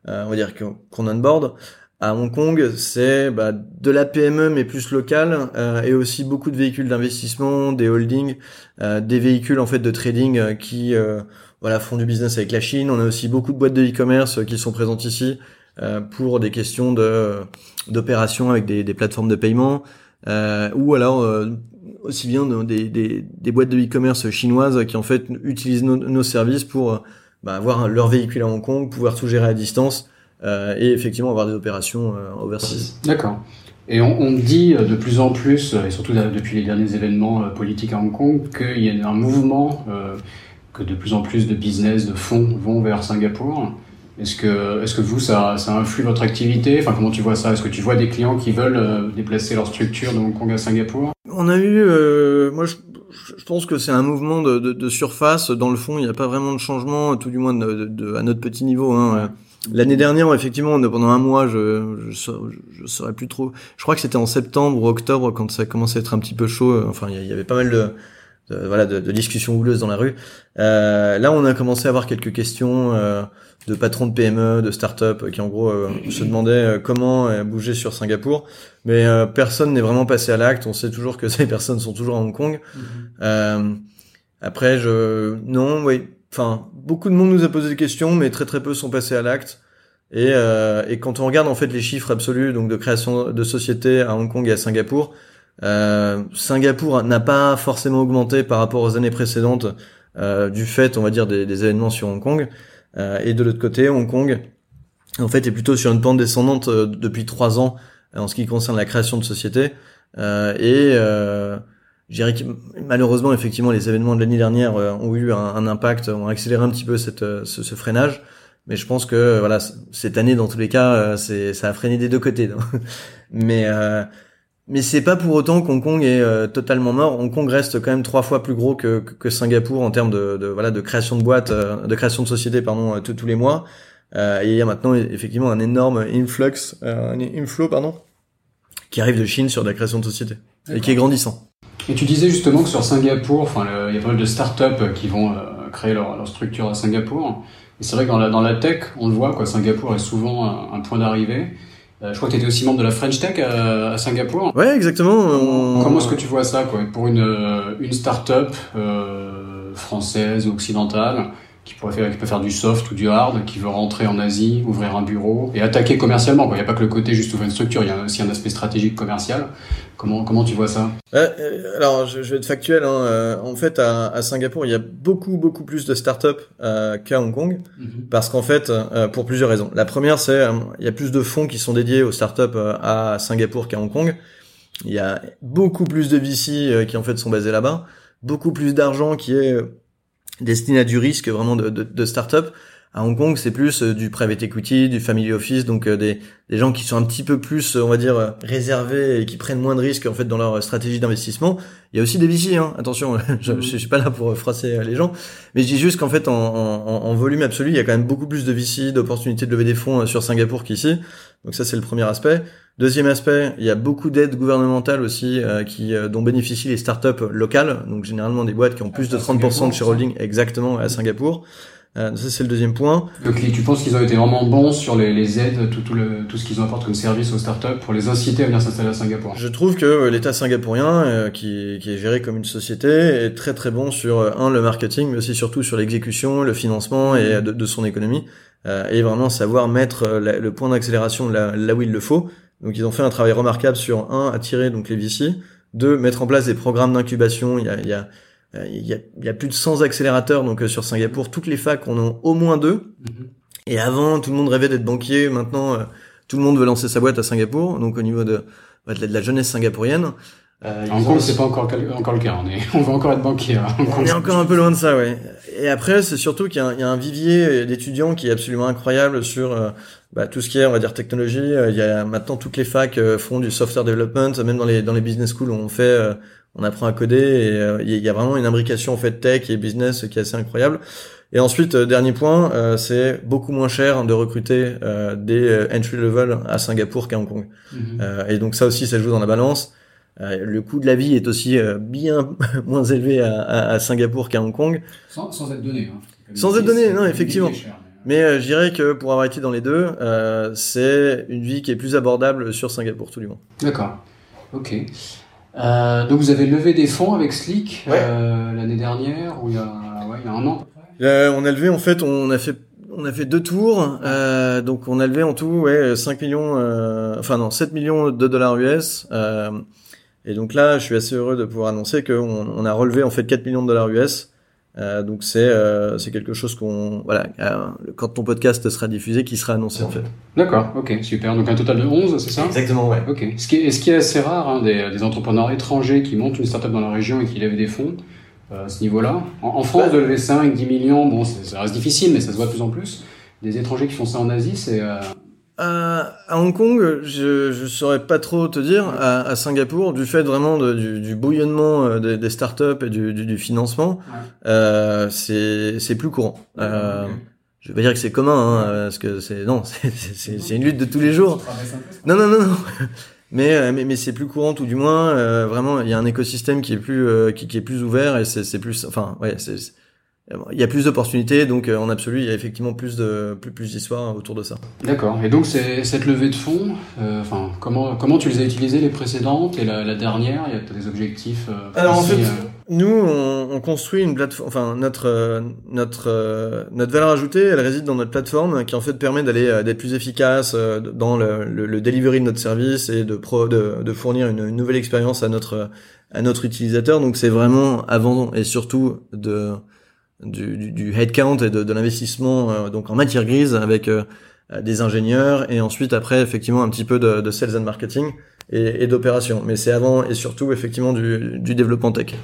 euh, on va dire qu'on onboard. à Hong Kong, c'est bah, de la PME mais plus locale euh, et aussi beaucoup de véhicules d'investissement, des holdings, euh, des véhicules en fait de trading euh, qui voilà font du business avec la Chine. On a aussi beaucoup de boîtes de e-commerce qui sont présentes ici pour des questions de d'opérations avec des, des, plateformes de paiement ou alors aussi bien des, des, boîtes de e-commerce chinoises qui en fait utilisent nos, services pour bah, avoir leur véhicule à Hong Kong, pouvoir tout gérer à distance euh, et effectivement avoir des opérations euh, overseas. D'accord. Et on, dit euh, de plus en plus, et surtout depuis les derniers événements politiques à Hong Kong, qu'il y a un mouvement, que de plus en plus de business, de fonds vont vers Singapour. Est-ce que, est-ce que vous, ça, ça influe votre activité? Enfin, comment tu vois ça? Est-ce que tu vois des clients qui veulent déplacer leur structure de Hong Kong à Singapour? On a eu, moi, je, je pense que c'est un mouvement de, de, de, surface. Dans le fond, il n'y a pas vraiment de changement, tout du moins de, à notre petit niveau. Hein. L'année dernière, effectivement, pendant un mois, je, je, je, saurais plus trop. Je crois que c'était en septembre ou octobre quand ça commençait à être un petit peu chaud. Enfin, il y avait pas mal de, voilà de, discussions houleuses dans la rue. Euh, là, on a commencé à avoir quelques questions euh, de patrons de PME, de start-up qui en gros euh, se demandaient comment bouger sur Singapour. Mais personne n'est vraiment passé à l'acte. On sait toujours que ces personnes sont toujours à Hong Kong. Mm-hmm. après, je non, oui enfin, beaucoup de monde nous a posé des questions, mais très très peu sont passés à l'acte. Et, euh, et quand on regarde en fait les chiffres absolus donc de création de sociétés à Hong Kong et à Singapour, euh, Singapour n'a pas forcément augmenté par rapport aux années précédentes euh, du fait, on va dire, des, des événements sur Hong Kong. Euh, et de l'autre côté, Hong Kong, en fait, est plutôt sur une pente descendante euh, depuis trois ans en ce qui concerne la création de sociétés. Euh, et je dirais que malheureusement, effectivement, les événements de l'année dernière euh, ont eu un, impact, ont accéléré un petit peu cette, euh, ce, freinage. Mais je pense que voilà, cette année, dans tous les cas, euh, c'est ça a freiné des deux côtés. mais euh, mais c'est pas pour autant qu'Hong Kong est totalement mort. Hong Kong reste quand même trois fois plus gros que, que, Singapour en termes de, de, voilà de création de boîtes, de création de sociétés pardon tous les mois. et il y a maintenant effectivement un énorme influx, un inflow pardon, qui arrive de Chine sur la création de sociétés et qui est grandissant. Et tu disais justement que sur Singapour, enfin, il y a pas mal de startups qui vont euh, créer leur, leur, structure à Singapour. Et c'est vrai que dans la, dans la tech, on le voit, quoi, Singapour est souvent un, point d'arrivée. Euh, je crois que tu étais aussi membre de la French Tech à, à Singapour. Ouais, exactement. Comment est-ce que tu vois ça, quoi, pour une, euh, une startup euh, française ou occidentale? Qui pourrait faire, qui peut faire du soft ou du hard, qui veut rentrer en Asie, ouvrir un bureau et attaquer commercialement. Il n'y a pas que le côté juste ouvrir une structure, il y a aussi un aspect stratégique commercial. Comment, comment tu vois ça? Euh, euh Alors, je, je, vais être factuel. Hein. Euh, en fait, à, à, Singapour, il y a beaucoup, beaucoup plus de startups qu'à Hong Kong, mhm. parce qu'en fait, pour plusieurs raisons. La première, c'est il y a plus de fonds qui sont dédiés aux startups à Singapour qu'à Hong Kong. Il y a beaucoup plus de VC qui en fait sont basés là-bas, beaucoup plus d'argent qui est destiné à du risque vraiment de, de, de start-up. À Hong Kong, c'est plus euh, du private equity, du family office, donc euh, des, des gens qui sont un petit peu plus, on va dire, réservés et qui prennent moins de risques en fait dans leur stratégie d'investissement. Il y a aussi des VC, hein. attention, je, je, suis pas là pour froisser les gens, mais je dis juste qu'en fait, en, en, en, volume absolu, il y a quand même beaucoup plus de VC, d'opportunités de lever des fonds euh, sur Singapour qu'ici. Donc ça, c'est le premier aspect. Deuxième aspect, il y a beaucoup d'aides gouvernementales aussi qui dont bénéficient les startups locales, donc généralement des boîtes qui ont plus de 30% de shareholding exactement à Singapour. Euh, ça, c'est le deuxième point. Donc, tu penses qu'ils ont été vraiment bons sur les, les aides, tout, tout, le, tout ce qu'ils apportent comme service aux startups pour les inciter à venir s'installer à Singapour? Je trouve que euh, l'État singapourien, euh, qui, qui, est géré comme une société, est très très bon sur, un, le marketing, mais aussi surtout sur l'exécution, le financement et de, de son économie, et vraiment savoir mettre le point d'accélération là, là où il le faut. Donc ils ont fait un travail remarquable sur, un, attirer donc les VC, deux, mettre en place des programmes d'incubation. Il y a, il y a euh, il y, a, y, a, plus de 100 accélérateurs donc euh, sur Singapour. Toutes les facs en ont au moins deux. Mhm. Et avant, tout le monde rêvait d'être banquier. Maintenant, euh, tout le monde veut lancer sa boîte à Singapour. Donc au niveau de, de la jeunesse singapourienne. Euh, en gros, c'est pas encore, encore le cas. On, est, on va encore être banquier. Hein. On est encore un peu loin de ça, ouais. Et après, c'est surtout qu'il y, y, a un vivier d'étudiants qui est absolument incroyable sur bah, tout ce qui est, on va dire, technologie. Il y a maintenant toutes les facs font du software development, même dans les dans les business schools, on fait on apprend à coder et euh, il y a vraiment une imbrication en fait tech et business qui est assez incroyable. Et ensuite, euh, dernier point, euh, c'est beaucoup moins cher de recruter des entry level à Singapour qu'à Hong Kong. Mhm. et donc ça aussi, ça joue dans la balance. le coût de la vie est aussi bien moins élevé à, à, Singapour qu'à Hong Kong. Sans, sans être donné. Hein. Sans être donné, non, effectivement. Mais euh, je dirais que pour avoir été dans les deux, euh, c'est une vie qui est plus abordable sur Singapour, tout du moins. D'accord. Ok. Euh, donc vous avez levé des fonds avec Slick Ouais. euh, l'année dernière ou il y a, ouais, il y a un an. Euh, on a levé en fait, on a fait on a fait deux tours, euh, donc on a levé en tout ouais 5 millions, euh, enfin non 7 millions de dollars US. Euh, et donc là, je suis assez heureux de pouvoir annoncer qu'on on a relevé en fait 4 millions de dollars US. Euh, donc c'est euh, c'est quelque chose qu'on voilà euh, quand ton podcast sera diffusé, qui sera annoncé en fait. D'accord. Ok. Super. Donc un total de 11, c'est ça? Exactement ouais. Ok. Ce qui est, ce qui est assez rare, hein, des, des entrepreneurs étrangers qui montent une startup dans la région et qui lèvent des fonds euh, à ce niveau-là. En, en France, de lever 5, 10 millions, bon, ça reste difficile, mais ça se voit de plus en plus. Des étrangers qui font ça en Asie, c'est. Euh, À, à Hong Kong, je je saurais pas trop te dire. À, à Singapour, du fait vraiment de- du, du bouillonnement euh, des, des startups et du, du, du financement, Ouais. euh, c'est plus courant. Euh, Ok. Je vais pas dire que c'est commun, hein, parce que c'est non, c'est- une lutte de tous les jours. Non, non, non, non. Mais euh, mais, mais c'est plus courant, tout du moins. euh, vraiment, il y a un écosystème qui est plus euh, qui, qui est plus ouvert et c'est plus. Enfin, ouais, c'est- il y a plus d'opportunités, donc euh, en absolu, il y a effectivement plus de plus plus d'histoires autour de ça. D'accord. Et donc, c'est cette levée de fonds, euh, enfin, comment, comment tu les as utilisées, les précédentes et la, la dernière? Il y a des objectifs euh, Alors, en fait, euh, Nous, on, on construit une plateforme. Enfin, notre notre euh, notre valeur ajoutée, elle réside dans notre plateforme, qui en fait permet d'aller d'être plus efficace dans le, le, le delivery de notre service et de pro, de, de fournir une, une nouvelle expérience à notre à notre utilisateur. Donc, c'est vraiment avant et surtout de du, du, du headcount et de, de l'investissement euh, donc en matière grise avec euh, des ingénieurs et ensuite après effectivement un petit peu de, de sales and marketing et, et d'opération. Mais c'est avant et surtout effectivement du, du développement tech.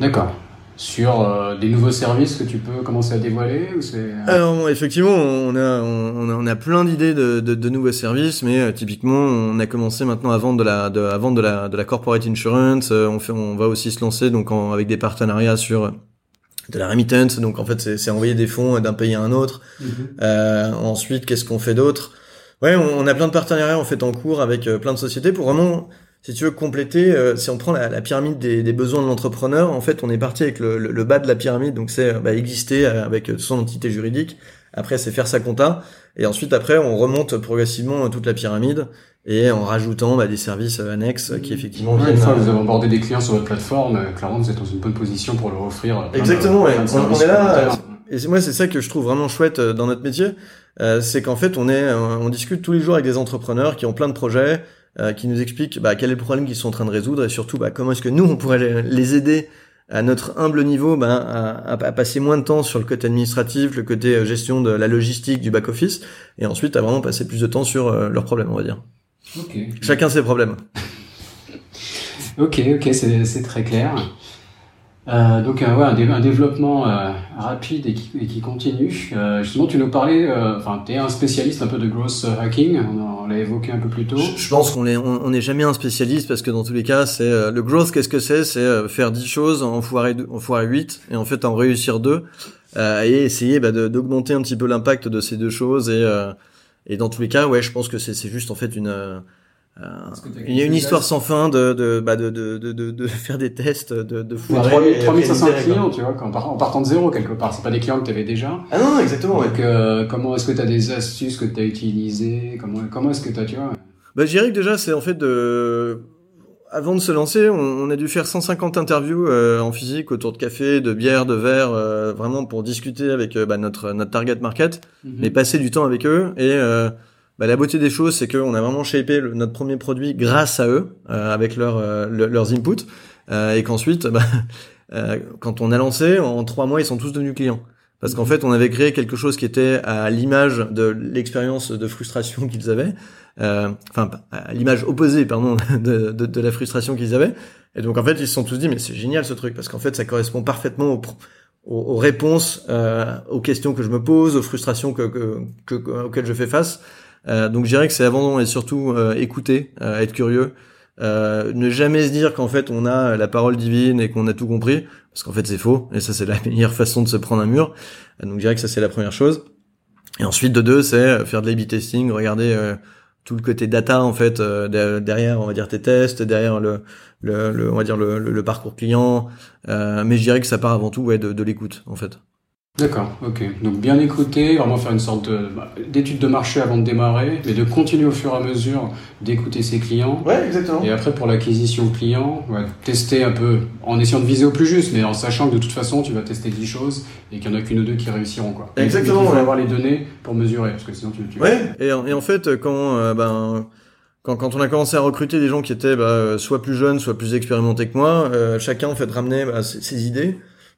D'accord. Sur euh, des nouveaux services que tu peux commencer à dévoiler ou c'est euh, Alors effectivement, on a on a, on a plein d'idées de, de, de nouveaux services, mais euh, typiquement, on a commencé maintenant à vendre de la de, à vendre de la de la corporate insurance. euh, on fait on va aussi se lancer donc en- avec des partenariats sur euh, de la remittance. Donc en fait, c'est envoyer des fonds d'un pays à un autre. mhm. Euh, ensuite, qu'est-ce qu'on fait d'autre? Ouais, on, on a plein de partenariats en fait en cours avec euh, plein de sociétés pour vraiment, si tu veux compléter, euh, si on prend la, la pyramide des, des besoins de l'entrepreneur, en fait, on est parti avec le, le- le bas de la pyramide, donc c'est euh, bah, exister euh, avec son entité juridique. Après, c'est faire sa compta, et ensuite après, on remonte progressivement toute la pyramide et en rajoutant bah, des services euh, annexes euh, qui effectivement Ouais, une viennent. fois que vous avez abordé des clients sur votre plateforme, euh, clairement, vous êtes dans une bonne position pour leur offrir. plein de- Exactement, ouais. On- est là. Et c'est- moi, c'est ça que je trouve vraiment chouette dans notre métier, euh, c'est qu'en fait, on est, on discute tous les jours avec des entrepreneurs qui ont plein de projets, euh, qui nous expliquent bah, quel est le problème qu'ils sont en train de résoudre et surtout bah, comment est-ce que nous on pourrait les, aider à notre humble niveau bah, à, à- passer moins de temps sur le côté administratif, le côté gestion de la logistique du back office, et ensuite à vraiment passer plus de temps sur leurs problèmes, on va dire. Ok. Chacun ses problèmes. Ok, ok, c'est c'est très clair. Euh, donc euh, ouais, un, dé- un développement euh, rapide et qui, et qui continue. Euh, justement, tu nous parlais, euh, enfin, tu es un spécialiste un peu de growth hacking, on, l'a évoqué un peu plus tôt. Je, je pense qu'on est, on on n'est jamais un spécialiste parce que dans tous les cas, c'est euh, le growth. Qu'est-ce que c'est? C'est euh, faire 10 choses, en foirer, deux- en foirer 8 et en fait en réussir deux euh, et essayer bah, d'augmenter un petit peu l'impact de ces deux choses et euh, et dans tous les cas, ouais, je pense que c'est c'est juste en fait une euh, euh, il y a une histoire sans fin de de bah, de, de, de, de, faire des tests de de Ouais, foirer 3000 et 3500 réaliser, quoi. clients, tu vois, en partant de zéro quelque part. C'est pas des clients que tu avais déjà. Ah non, non, exactement. ouais. Euh, comment est-ce que tu as des astuces que tu as utilisées? Comment, comment est-ce que tu as, tu vois? Bah, je dirais que déjà, c'est en fait de... Avant de se lancer, on, on a dû faire 150 interviews euh, en physique autour de café, de bière, de verre, euh, vraiment pour discuter avec euh, bah, notre notre target market, mais passer du temps avec eux. Et euh, bah, la beauté des choses, c'est qu'on a vraiment shapé le- notre premier produit grâce à eux, euh, avec leur, euh, le- leurs inputs, euh, et qu'ensuite, bah, euh, quand on a lancé, en trois mois, ils sont tous devenus clients. Parce qu'en fait, on avait créé quelque chose qui était à l'image de l'expérience de frustration qu'ils avaient, euh, enfin à l'image opposée, pardon, de, de, de la frustration qu'ils avaient. Et donc en fait, ils se sont tous dit, mais c'est génial ce truc, parce qu'en fait, ça correspond parfaitement aux, aux, aux réponses, euh, aux questions que je me pose, aux frustrations que, que, que- auxquelles je fais face. Euh, donc je dirais que c'est avant et surtout euh, écouter, euh, être curieux, euh, ne jamais se dire qu'en fait on a la parole divine et qu'on a tout compris, parce qu'en fait c'est faux, et ça c'est la meilleure façon de se prendre un mur. Euh, donc je dirais que ça c'est la première chose. Et ensuite de deux, c'est faire de l'A/B testing, regarder euh, tout le côté data en fait euh, de- derrière, on va dire tes tests, derrière le, le, le- on va dire le, le- parcours client. Mais je dirais que ça part avant tout ouais de, de l'écoute en fait. D'accord, ok. Donc bien écouter, vraiment faire une sorte d'étude de, marché avant de démarrer, mais de continuer au fur et à mesure d'écouter ses clients. Ouais, exactement. Et après pour l'acquisition client, tester un peu en essayant de viser au plus juste, mais en sachant que de toute façon tu vas tester 10 choses et qu'il y en a qu'une ou deux qui réussiront. Quoi. Exactement. il faut avoir les données pour mesurer, parce que sinon tu... tu... Ouais, et, et en fait quand... Euh, ben... Quand, quand, on a commencé à recruter des gens qui étaient bah, soit plus jeunes, soit plus expérimentés que moi, euh, chacun en fait ramenait bah, ses, ses idées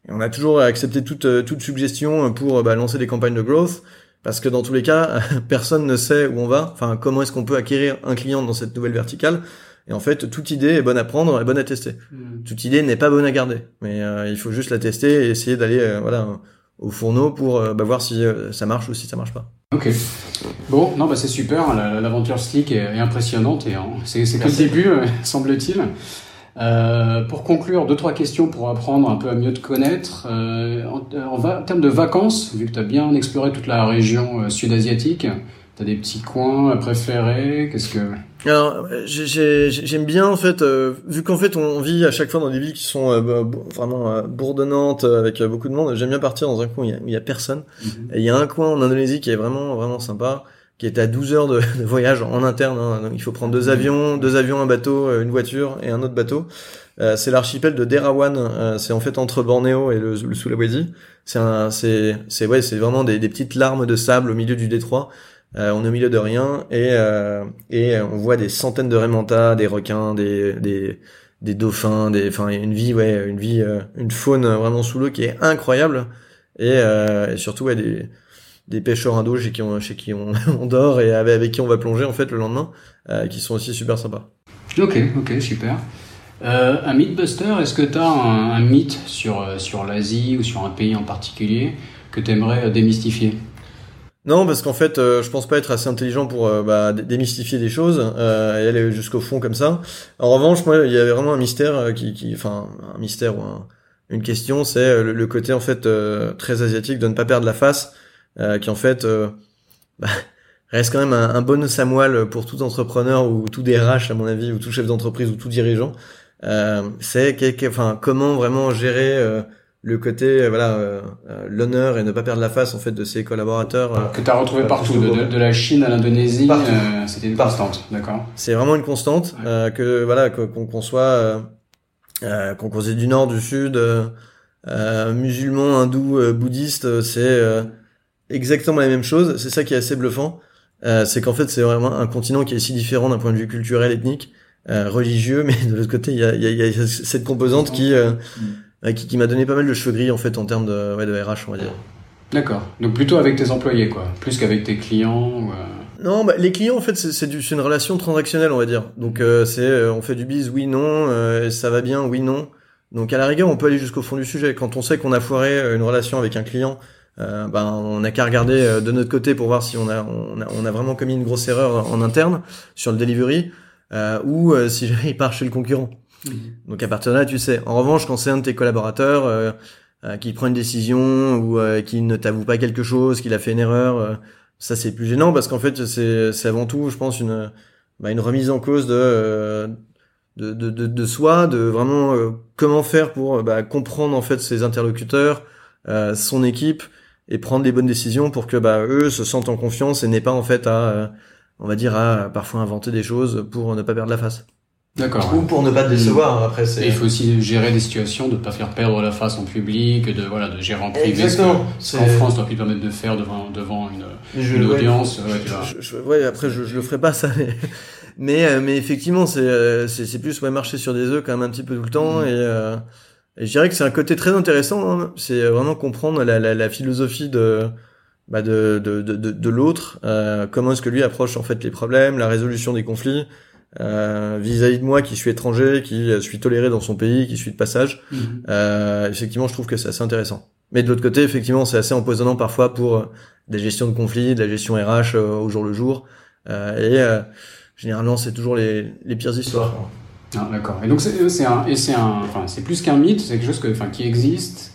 et on a toujours accepté toute, euh, toute suggestion pour bah, lancer des campagnes de growth, parce que dans tous les cas, personne ne sait où on va, enfin comment est-ce qu'on peut acquérir un client dans cette nouvelle verticale. Et en fait, toute idée est bonne à prendre et bonne à tester. Hmm. Toute idée n'est pas bonne à garder, mais euh, il faut juste la tester et essayer d'aller euh, voilà au fourneau pour bah, voir si ça marche ou si ça marche pas. Ok. Bon, non, bah c'est super. L'aventure Slick est, impressionnante et c'est que le début, semble-t-il. Euh, pour conclure, deux trois questions pour apprendre un peu à mieux te connaître. Euh, en, en, termes de vacances, vu que tu as bien exploré toute la région euh, sud-asiatique, tu as des petits coins préférés Qu'est-ce que Alors, j'aime bien en fait, euh, vu qu'en fait on vit à chaque fois dans des villes qui sont euh, vraiment bourdonnantes avec beaucoup de monde. J'aime bien partir dans un coin où il y a, personne. Mhm. Et il y a un coin en Indonésie qui est vraiment vraiment sympa qui est à 12 heures de, voyage en interne. Hein. Donc il faut prendre deux mmh. avions, deux avions, un bateau, euh, une voiture et un autre bateau. Euh, c'est l'archipel de Derawan. Euh, c'est en fait entre Bornéo et le, le Sulawesi. C'est c'est, c'est ouais, c'est vraiment des, des, petites larmes de sable au milieu du détroit. Euh, on est au milieu de rien et et on voit des centaines de raimentas, des requins, des des des dauphins, des, enfin une vie, ouais, une vie, une faune vraiment sous l'eau qui est incroyable et, et surtout ouais, des des pêcheurs indos chez qui on, chez qui on, on dort et avec, avec, qui on va plonger en fait le lendemain, euh, qui sont aussi super sympas. Ok, ok, super. Euh, un mythbuster, est-ce que tu as un, un, mythe sur, euh, sur l'Asie ou sur un pays en particulier que tu aimerais euh, démystifier? Non, parce qu'en fait, euh, je pense pas être assez intelligent pour euh, bah, démystifier des choses euh, et aller jusqu'au fond comme ça. En revanche, moi, il y avait vraiment un mystère qui, qui enfin, un mystère ou un, une question, c'est le, le, côté en fait très asiatique de ne pas perdre la face qui en fait euh, bah, reste quand même un, un bon samoil pour tout entrepreneur ou tout DRH à mon avis ou tout chef d'entreprise ou tout dirigeant. Euh, c'est enfin comment vraiment gérer le côté voilà l'honneur et ne pas perdre la face en fait de ses collaborateurs que tu as retrouvé partout de, de, la Chine à l'Indonésie c'était une constante d'accord. C'est vraiment une constante que voilà qu'on soit qu'on soit du nord du sud musulman hindou bouddhiste c'est exactement la même chose. C'est ça qui est assez bluffant. Euh, c'est qu'en fait, c'est vraiment un continent qui est si différent d'un point de vue culturel, ethnique, euh, religieux, mais de l'autre côté, il y a, y, a, y a, cette composante qui, euh, mm. qui, qui m'a donné pas mal de cheveux gris, en fait, en termes de, ouais, de RH, on va dire. D'accord. Donc plutôt avec tes employés, quoi. Plus qu'avec tes clients. Euh... Non, bah, les clients, en fait, c'est une relation transactionnelle, on va dire. Donc euh, c'est, euh, on fait du biz, oui, non, ça va bien, oui, non. Donc à la rigueur, on peut aller jusqu'au fond du sujet. Quand on sait qu'on a foiré une relation avec un client euh, ben on n'a qu'à regarder euh, de notre côté pour voir si on a, on a, on a vraiment commis une grosse erreur en interne sur le delivery euh, ou euh, si il part chez le concurrent. Mhm. Donc à partir de là, tu sais. En revanche, quand c'est un de tes collaborateurs euh, qui prend une décision ou qui ne t'avoue pas quelque chose, qu'il a fait une erreur, ça c'est plus gênant parce qu'en fait c'est c'est avant tout, je pense, une bah, une remise en cause de de, de, de, de soi, de vraiment comment faire pour bah, comprendre en fait ses interlocuteurs, son équipe, et prendre les bonnes décisions pour que bah, eux se sentent en confiance et n'aient pas en fait à, euh, on va dire, à parfois inventer des choses pour ne pas perdre la face. D'accord. Ou pour ne pas te décevoir. Après, c'est. Il faut aussi gérer des situations, de ne pas faire perdre la face en public, de voilà, de gérer en privé. Exactement. Ce qu'en France, tu plus permettre de faire devant devant une, une audience. Ouais, tu je, je, ouais, après, je, je le ferai pas ça. Mais, mais, euh, mais effectivement, c'est euh, c'est plus ouais, marcher sur des œufs quand même un petit peu tout le temps mm. et. Euh, et je dirais que c'est un côté très intéressant. Hein. C'est vraiment comprendre la, la, la philosophie de bah de, de, de, de l'autre, euh, comment est-ce que lui approche en fait les problèmes, la résolution des conflits euh, vis-à-vis de moi qui suis étranger, qui suis toléré dans son pays, qui suis de passage. Mhm. Euh, effectivement, je trouve que c'est assez intéressant. Mais de l'autre côté, effectivement, c'est assez empoisonnant parfois pour des gestions de conflits, de la gestion RH euh, au jour le jour. Euh, et euh, généralement, c'est toujours les, les pires histoires. Ah, d'accord. Et donc c'est un, et c'est un, enfin c'est plus qu'un mythe, c'est quelque chose que, enfin, qui existe.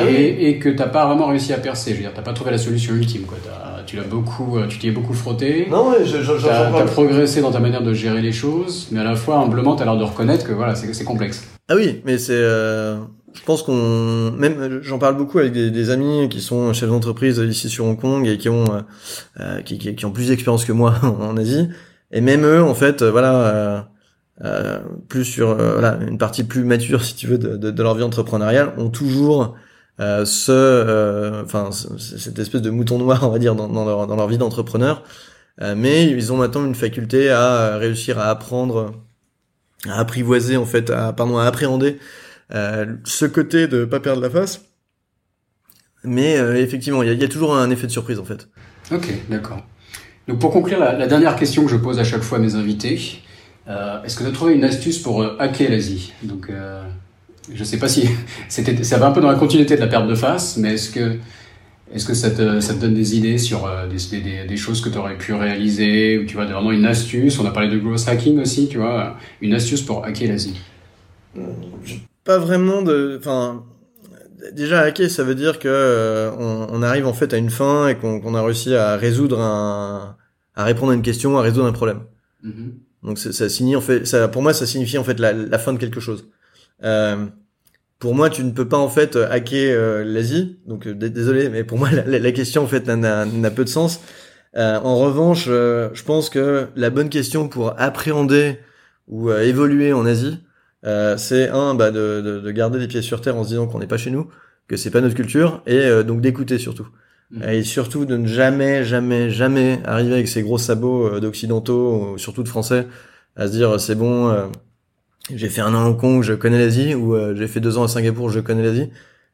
Ah oui. et, et que t'as pas vraiment réussi à percer. Je veux dire, t'as pas trouvé la solution ultime. Quoi. T'as- tu l'as beaucoup, euh, tu t'y es beaucoup frotté. Non, ouais, je- je- T'as progressé dans ta manière de gérer les choses, mais à la fois humblement, t'as l'air de reconnaître que voilà, c'est c'est complexe. Ah oui, mais c'est, euh, je pense qu'on, même, j'en parle beaucoup avec des, des amis qui sont chefs d'entreprise ici sur Hong Kong et qui ont, euh, euh, qui, qui, qui ont plus d'expérience que moi en Asie. Et même eux, en fait, euh, voilà, euh, plus sur, euh, voilà, une partie plus mature, si tu veux, de, de, de leur vie entrepreneuriale, ont toujours euh, ce, euh, enfin, ce- cette espèce de mouton noir, on va dire, dans, dans leur, dans leur vie d'entrepreneur. Euh, mais ils ont maintenant une faculté à réussir à apprendre, à apprivoiser en fait, à, pardon, à appréhender ce côté de pas perdre la face. Mais effectivement, il y y a toujours un effet de surprise en fait. Ok, d'accord. Donc pour conclure, la, la dernière question que je pose à chaque fois à mes invités, euh, est-ce que tu as trouvé une astuce pour euh, hacker l'Asie Donc, euh, je sais pas si c'était, ça va un peu dans la continuité de la perte de face, mais est-ce que, est-ce que ça te, ça te donne des idées sur des, des, des choses que tu aurais pu réaliser, ou tu vois, vraiment une astuce? On a parlé de growth hacking aussi, tu vois, une astuce pour hacker l'Asie. Pas vraiment de, enfin, déjà hacker, ça veut dire que euh, on, on arrive en fait à une fin et qu'on a réussi à résoudre un, à répondre à une question, à résoudre un problème. Mhm. Donc ça signifie en fait, ça, pour moi, ça signifie en fait la, fin de quelque chose. Euh, pour moi, tu ne peux pas en fait hacker euh, l'Asie. Donc euh, désolé, mais pour moi, la, question en fait n'a- peu de sens. Euh, en revanche, euh, je pense que la bonne question pour appréhender ou évoluer en Asie, c'est un, bah, de, de, de garder les pieds sur terre en se disant qu'on n'est pas chez nous, que c'est pas notre culture, et donc d'écouter surtout. Mhm. Et surtout de ne jamais, jamais, jamais arriver avec ces gros sabots euh, d'occidentaux, ou surtout de français, à se dire c'est bon, euh, j'ai fait un an à Hong Kong, je connais l'Asie, ou euh, j'ai fait deux ans à Singapour, je connais l'Asie.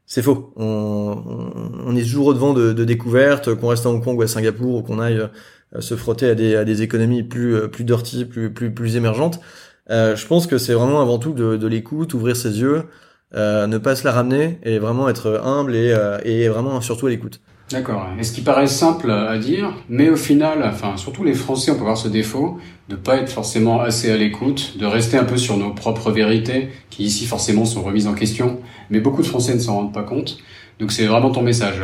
C'est faux. On, est toujours au devant de, découvertes, qu'on reste à Hong Kong ou à Singapour, ou qu'on aille euh, se frotter à des, économies plus, euh, plus plus, plus, plus émergentes. Euh, je pense que c'est vraiment avant tout de, l'écoute, ouvrir ses yeux, euh, ne pas se la ramener, et vraiment être humble euh, et vraiment surtout à l'écoute. D'accord. Et ce qui paraît simple à dire, mais au final, enfin, surtout les Français, on peut voir ce défaut de pas être forcément assez à l'écoute, de rester un peu sur nos propres vérités, qui ici forcément sont remises en question, mais beaucoup de Français ne s'en rendent pas compte. Donc c'est vraiment ton message,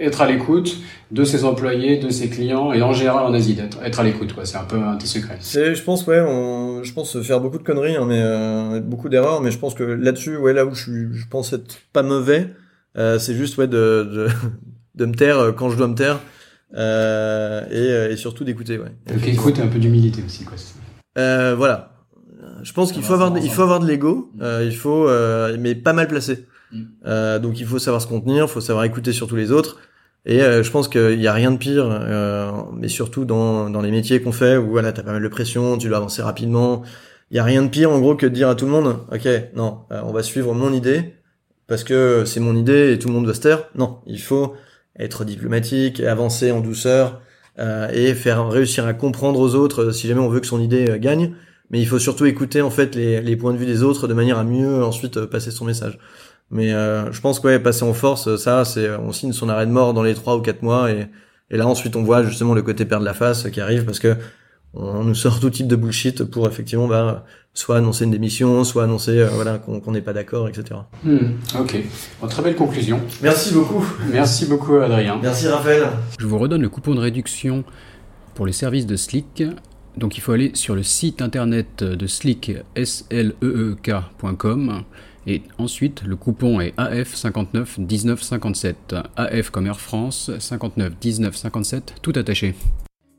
être à l'écoute de ses employés, de ses clients, et en général en Asie, d'être être à l'écoute, quoi. C'est un peu un tes secrets. C'est, je pense, ouais, on, je pense faire beaucoup de conneries, hein, mais euh, beaucoup d'erreurs, mais je pense que là-dessus, ouais, là où je, je pense être pas mauvais, euh, c'est juste, ouais, de, de, de me taire euh, quand je dois me taire, euh, et, euh, et surtout d'écouter, ouais. Donc écoute un peu d'humilité aussi, quoi. Euh, voilà. Je pense qu'il faut avoir, il faut avoir de l'ego, euh, il faut, euh, mais pas mal placé. Mm. Euh, donc il faut savoir se contenir, il faut savoir écouter surtout les autres. Et euh, je pense qu'il y a rien de pire, euh, mais surtout dans, dans les métiers qu'on fait où voilà, t'as pas mal de pression, tu dois avancer rapidement. Il y a rien de pire en gros que de dire à tout le monde, ok, non, euh, on va suivre mon idée parce que c'est mon idée et tout le monde doit se taire. Non, il faut être diplomatique, avancer en douceur euh, et faire réussir à comprendre aux autres euh, si jamais on veut que son idée euh, gagne. Mais il faut surtout écouter en fait les, les points de vue des autres de manière à mieux ensuite euh, passer son message. Mais je pense que ouais, passer en force, ça, c'est on signe son arrêt de mort dans les trois ou quatre mois et, et là ensuite on voit justement le côté perdre la face qui arrive parce que on nous sort tout type de bullshit pour effectivement bah, soit annoncer une démission, soit annoncer euh, voilà qu'on n'est pas d'accord, etc. Hmm, ok. Bon, très belle conclusion. Merci beaucoup. Merci beaucoup, Adrien. Merci Raphaël. Je vous redonne le coupon de réduction pour les services de Slick. Donc il faut aller sur le site internet de Slick, S-L-E-E-K.com. Et ensuite, le coupon est AF59 19 57. AF comme Air France, 59 19 57, tout attaché.